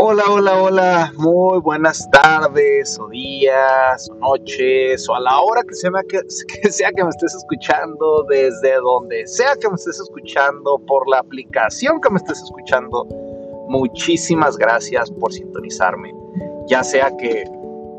Hola, hola, hola, muy buenas tardes o días o noches o a la hora que sea, que, que sea que me estés escuchando, desde donde sea que me estés escuchando, por la aplicación que me estés escuchando. Muchísimas gracias por sintonizarme. Ya sea que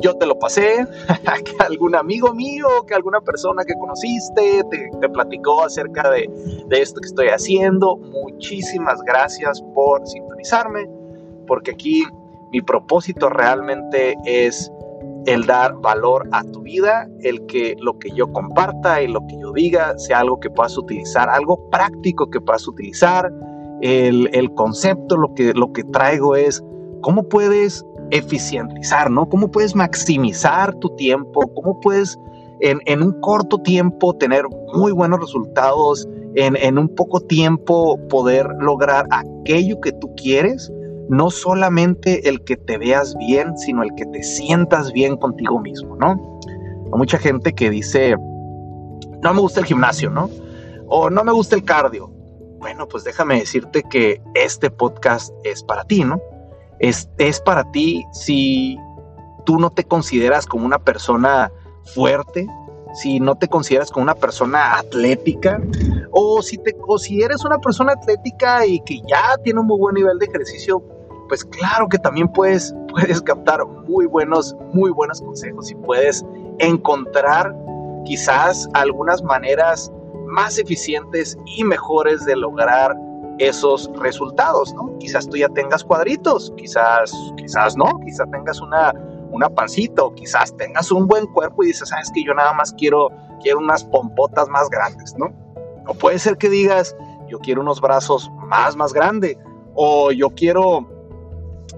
yo te lo pasé, que algún amigo mío, que alguna persona que conociste te, te platicó acerca de esto que estoy haciendo. Muchísimas gracias por sintonizarme porque aquí mi propósito realmente es el dar valor a tu vida, el que lo que yo comparta y lo que yo diga sea algo que puedas utilizar, algo práctico que puedas utilizar. El, concepto, lo que, lo que traigo es cómo puedes eficientizar, ¿no? ¿Cómo puedes maximizar tu tiempo? ¿Cómo puedes en, en un corto tiempo tener muy buenos resultados? En, en un poco tiempo poder lograr aquello que tú quieres no solamente el que te veas bien, sino el que te sientas bien contigo mismo, ¿no? Hay mucha gente que dice, no me gusta el gimnasio, ¿no? O no me gusta el cardio. Bueno, pues déjame decirte que este podcast es para ti, ¿no? Es, es para ti si tú no te consideras como una persona fuerte, si no te consideras como una persona atlética, o si, te, o si eres una persona atlética y que ya tiene un muy buen nivel de ejercicio, pues claro que también puedes, puedes captar muy buenos, muy buenos consejos y puedes encontrar quizás algunas maneras más eficientes y mejores de lograr esos resultados, ¿no? Quizás tú ya tengas cuadritos, quizás, quizás no, quizás tengas una, una pancita, o quizás tengas un buen cuerpo y dices, sabes que yo nada más quiero, quiero unas pompotas más grandes, ¿no? O puede ser que digas, yo quiero unos brazos más, más grandes, o yo quiero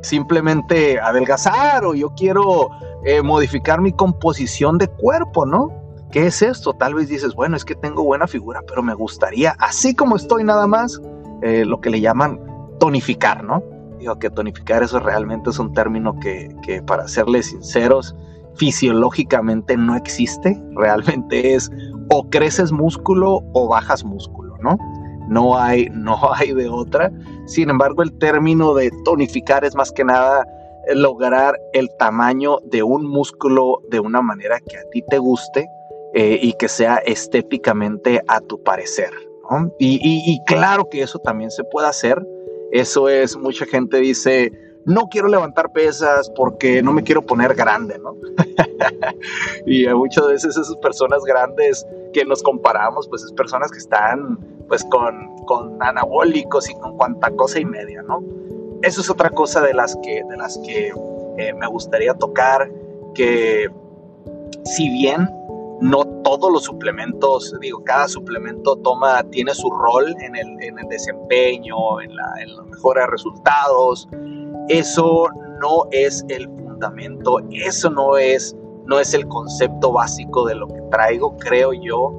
simplemente adelgazar, o yo quiero eh, modificar mi composición de cuerpo, ¿no? ¿Qué es esto? Tal vez dices, bueno, es que tengo buena figura, pero me gustaría, así como estoy nada más, eh, lo que le llaman tonificar, ¿no? Digo que tonificar eso realmente es un término que, que para serles sinceros, fisiológicamente no existe, realmente es o creces músculo o bajas músculo, ¿no? No hay, no hay de otra. Sin embargo, el término de tonificar es más que nada lograr el tamaño de un músculo de una manera que a ti te guste eh, y que sea estéticamente a tu parecer. Y, claro que eso también se puede hacer. Eso es, mucha gente dice, no quiero levantar pesas porque no me quiero poner grande, ¿no? y muchas veces esas personas grandes que nos comparamos, pues es personas que están pues con, con anabólicos y con cuanta cosa y media, ¿no? Eso es otra cosa de las que, de las que eh, me gustaría tocar, que si bien no todos los suplementos, digo, cada suplemento toma, tiene su rol en el, en el desempeño, en, la, en los mejores resultados, eso no es el fundamento, eso no es, no es el concepto básico de lo que traigo, creo yo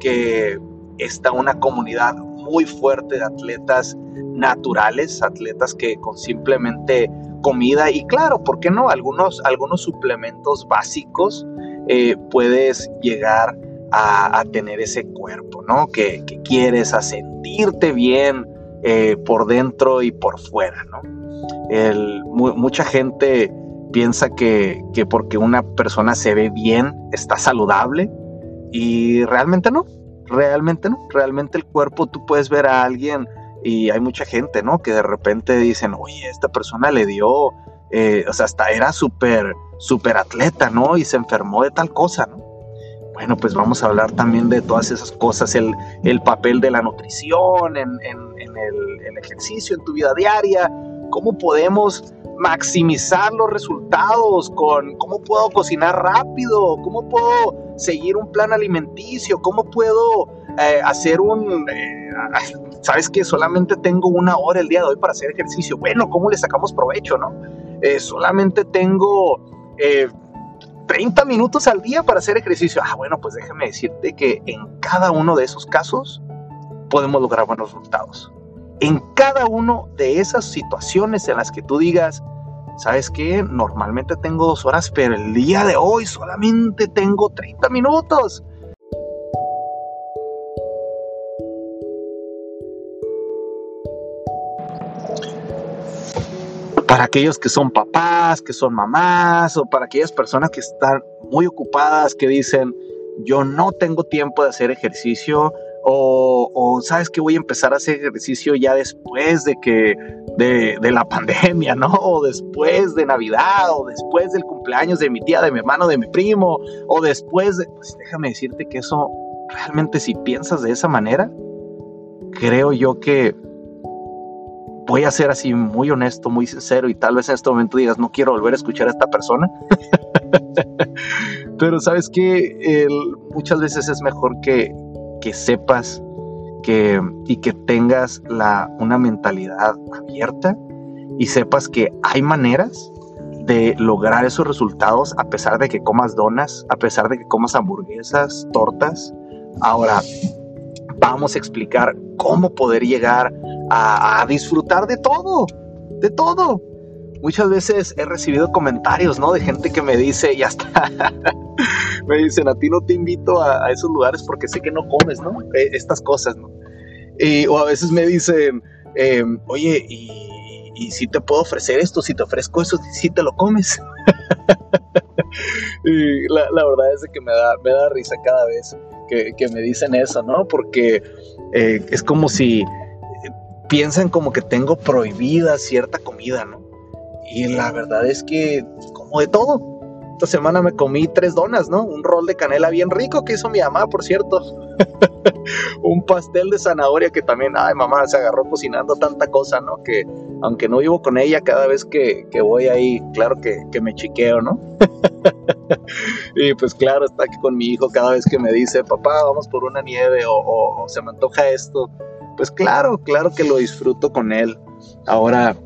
que está una comunidad muy fuerte de atletas naturales, atletas que con simplemente comida y claro, ¿por qué no? Algunos, algunos suplementos básicos eh, puedes llegar a, tener ese cuerpo, ¿no? Que, quieres, a sentirte bien eh, por dentro y por fuera, ¿no? mucha gente piensa que, que porque una persona se ve bien está saludable y realmente no realmente no, realmente el cuerpo tú puedes ver a alguien y hay mucha gente, ¿no? Que de repente dicen, oye, esta persona le dio, eh, o sea, hasta era súper, súper atleta, ¿no? Y se enfermó de tal cosa, ¿no? Bueno, pues vamos a hablar también de todas esas cosas, el, el papel de la nutrición, en, el ejercicio, en tu vida diaria, cómo podemos maximizar los resultados con cómo puedo cocinar rápido, cómo puedo seguir un plan alimenticio, cómo puedo eh, hacer un... Eh, Sabes que solamente tengo una hora el día de hoy para hacer ejercicio. Bueno, ¿cómo le sacamos provecho, no? Eh, solamente tengo 30 minutos al día para hacer ejercicio. Ah, bueno, pues déjame decirte que en cada uno de esos casos podemos lograr buenos resultados en cada una de esas situaciones en las que tú digas, ¿sabes qué? Normalmente tengo dos horas, pero el día de hoy solamente tengo 30 minutos. Para aquellos que son papás, que son mamás, o para aquellas personas que están muy ocupadas, que dicen, yo no tengo tiempo de hacer ejercicio, o, sabes que voy a empezar a hacer ejercicio ya después de que de, la pandemia, ¿no? O después de Navidad, o después del cumpleaños de mi tía, de mi hermano, de mi primo, o después de... Pues déjame decirte que eso realmente si piensas de esa manera, creo yo que voy a ser así muy honesto, muy sincero y tal vez en este momento digas, no quiero volver a escuchar a esta persona. Pero sabes que muchas veces es mejor que, que sepas que, y que tengas la, una mentalidad abierta y sepas que hay maneras de lograr esos resultados a pesar de que comas donas, a pesar de que comas hamburguesas, tortas. Ahora, vamos a explicar cómo poder llegar a, disfrutar de todo, de todo. Muchas veces he recibido comentarios, ¿no? De gente que me dice, ya está, me dicen, a ti no te invito a, esos lugares porque sé que no comes, ¿no? E, estas cosas, ¿no? Y, o a veces me dicen, em, oye, y, si te puedo ofrecer esto, si te ofrezco eso, si te lo comes. y la, verdad es que me da, me da risa cada vez que, que me dicen eso, ¿no? Porque eh, es como si piensan como que tengo prohibida cierta comida, ¿no? Y la verdad es que como de todo. Esta semana me comí tres donas, ¿no? Un rol de canela bien rico que hizo mi mamá, por cierto. un pastel de zanahoria que también, ay, mamá se agarró cocinando tanta cosa, ¿no? Que aunque no vivo con ella, cada vez que, voy ahí, claro que, me chiqueo, ¿no? y pues claro, está aquí con mi hijo cada vez que me dice, papá, vamos por una nieve o se me antoja esto pues claro, claro que lo disfruto con él. Ahora,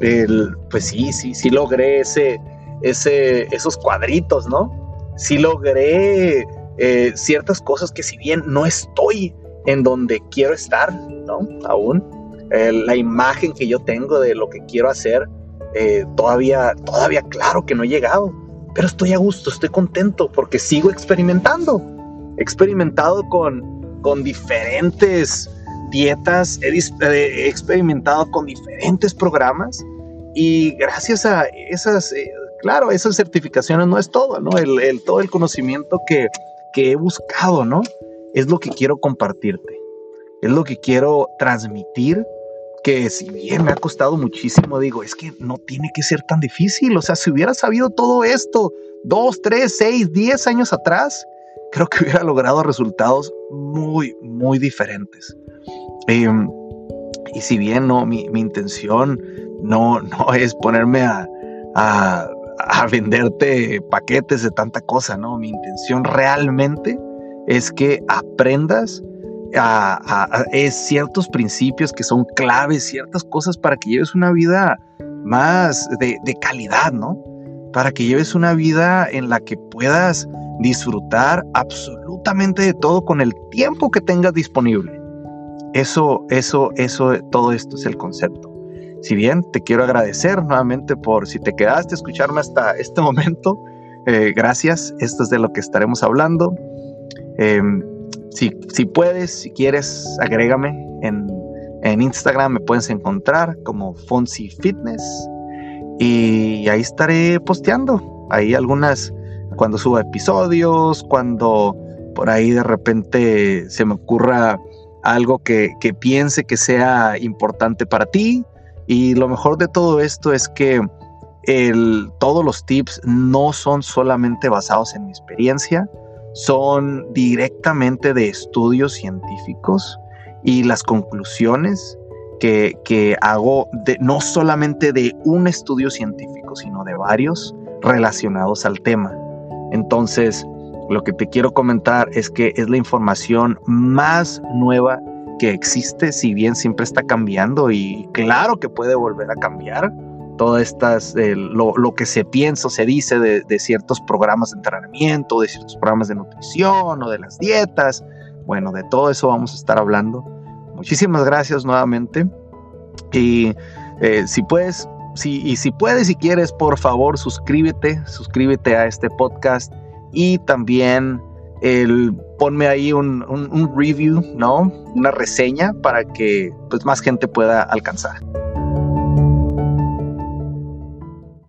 el, pues sí, sí, sí logré ese, ese, esos cuadritos, ¿no? Sí logré eh, ciertas cosas que si bien no estoy en donde quiero estar, ¿no? Aún, la imagen que yo tengo de lo que quiero hacer, eh, todavía, todavía claro que no he llegado, pero estoy a gusto, estoy contento porque sigo experimentando. He experimentado con, con diferentes dietas, he, experimentado con diferentes programas y gracias a esas, eh, claro, esas certificaciones no es todo, ¿no? El, todo el conocimiento que, que he buscado, ¿no? Es lo que quiero compartirte, es lo que quiero transmitir que si bien me ha costado muchísimo, digo, es que no tiene que ser tan difícil. O sea, si hubiera sabido todo esto dos, tres, seis, diez años atrás, creo que hubiera logrado resultados muy, muy diferentes. Em, y si bien no, mi, intención no, no es ponerme a, a, venderte paquetes de tanta cosa, ¿no? Mi intención realmente es que aprendas a, ciertos principios que son claves, ciertas cosas para que lleves una vida más de, de calidad, ¿no? Para que lleves una vida en la que puedas disfrutar absolutamente de todo con el tiempo que tengas disponible. Eso, eso, eso, todo esto es el concepto. Si bien te quiero agradecer nuevamente por si te quedaste escucharme hasta este momento, eh, gracias. Esto es de lo que estaremos hablando. Em, si, puedes, si quieres, agrégame en, en Instagram, me puedes encontrar como Fonsi Fitness y ahí estaré posteando. Ahí algunas, cuando suba episodios, cuando por ahí de repente se me ocurra algo que, piense que sea importante para ti. Y lo mejor de todo esto es que el, todos los tips no son solamente basados en mi experiencia, son directamente de estudios científicos y las conclusiones que, que, hago de, no solamente de un estudio científico, sino de varios relacionados al tema. Entonces, lo que te quiero comentar es que es la información más nueva que existe, si bien siempre está cambiando y claro que puede volver a cambiar. Todas estas, eh, lo, que se piensa o se dice de, ciertos programas de entrenamiento, de ciertos programas de nutrición o de las dietas. Bueno, de todo eso vamos a estar hablando. Muchísimas gracias nuevamente. Y eh, si puedes, si, y si puedes, si quieres, por favor, suscríbete, suscríbete a este podcast y también el ponme ahí un, un, review, ¿no? Una reseña para que pues más gente pueda alcanzar.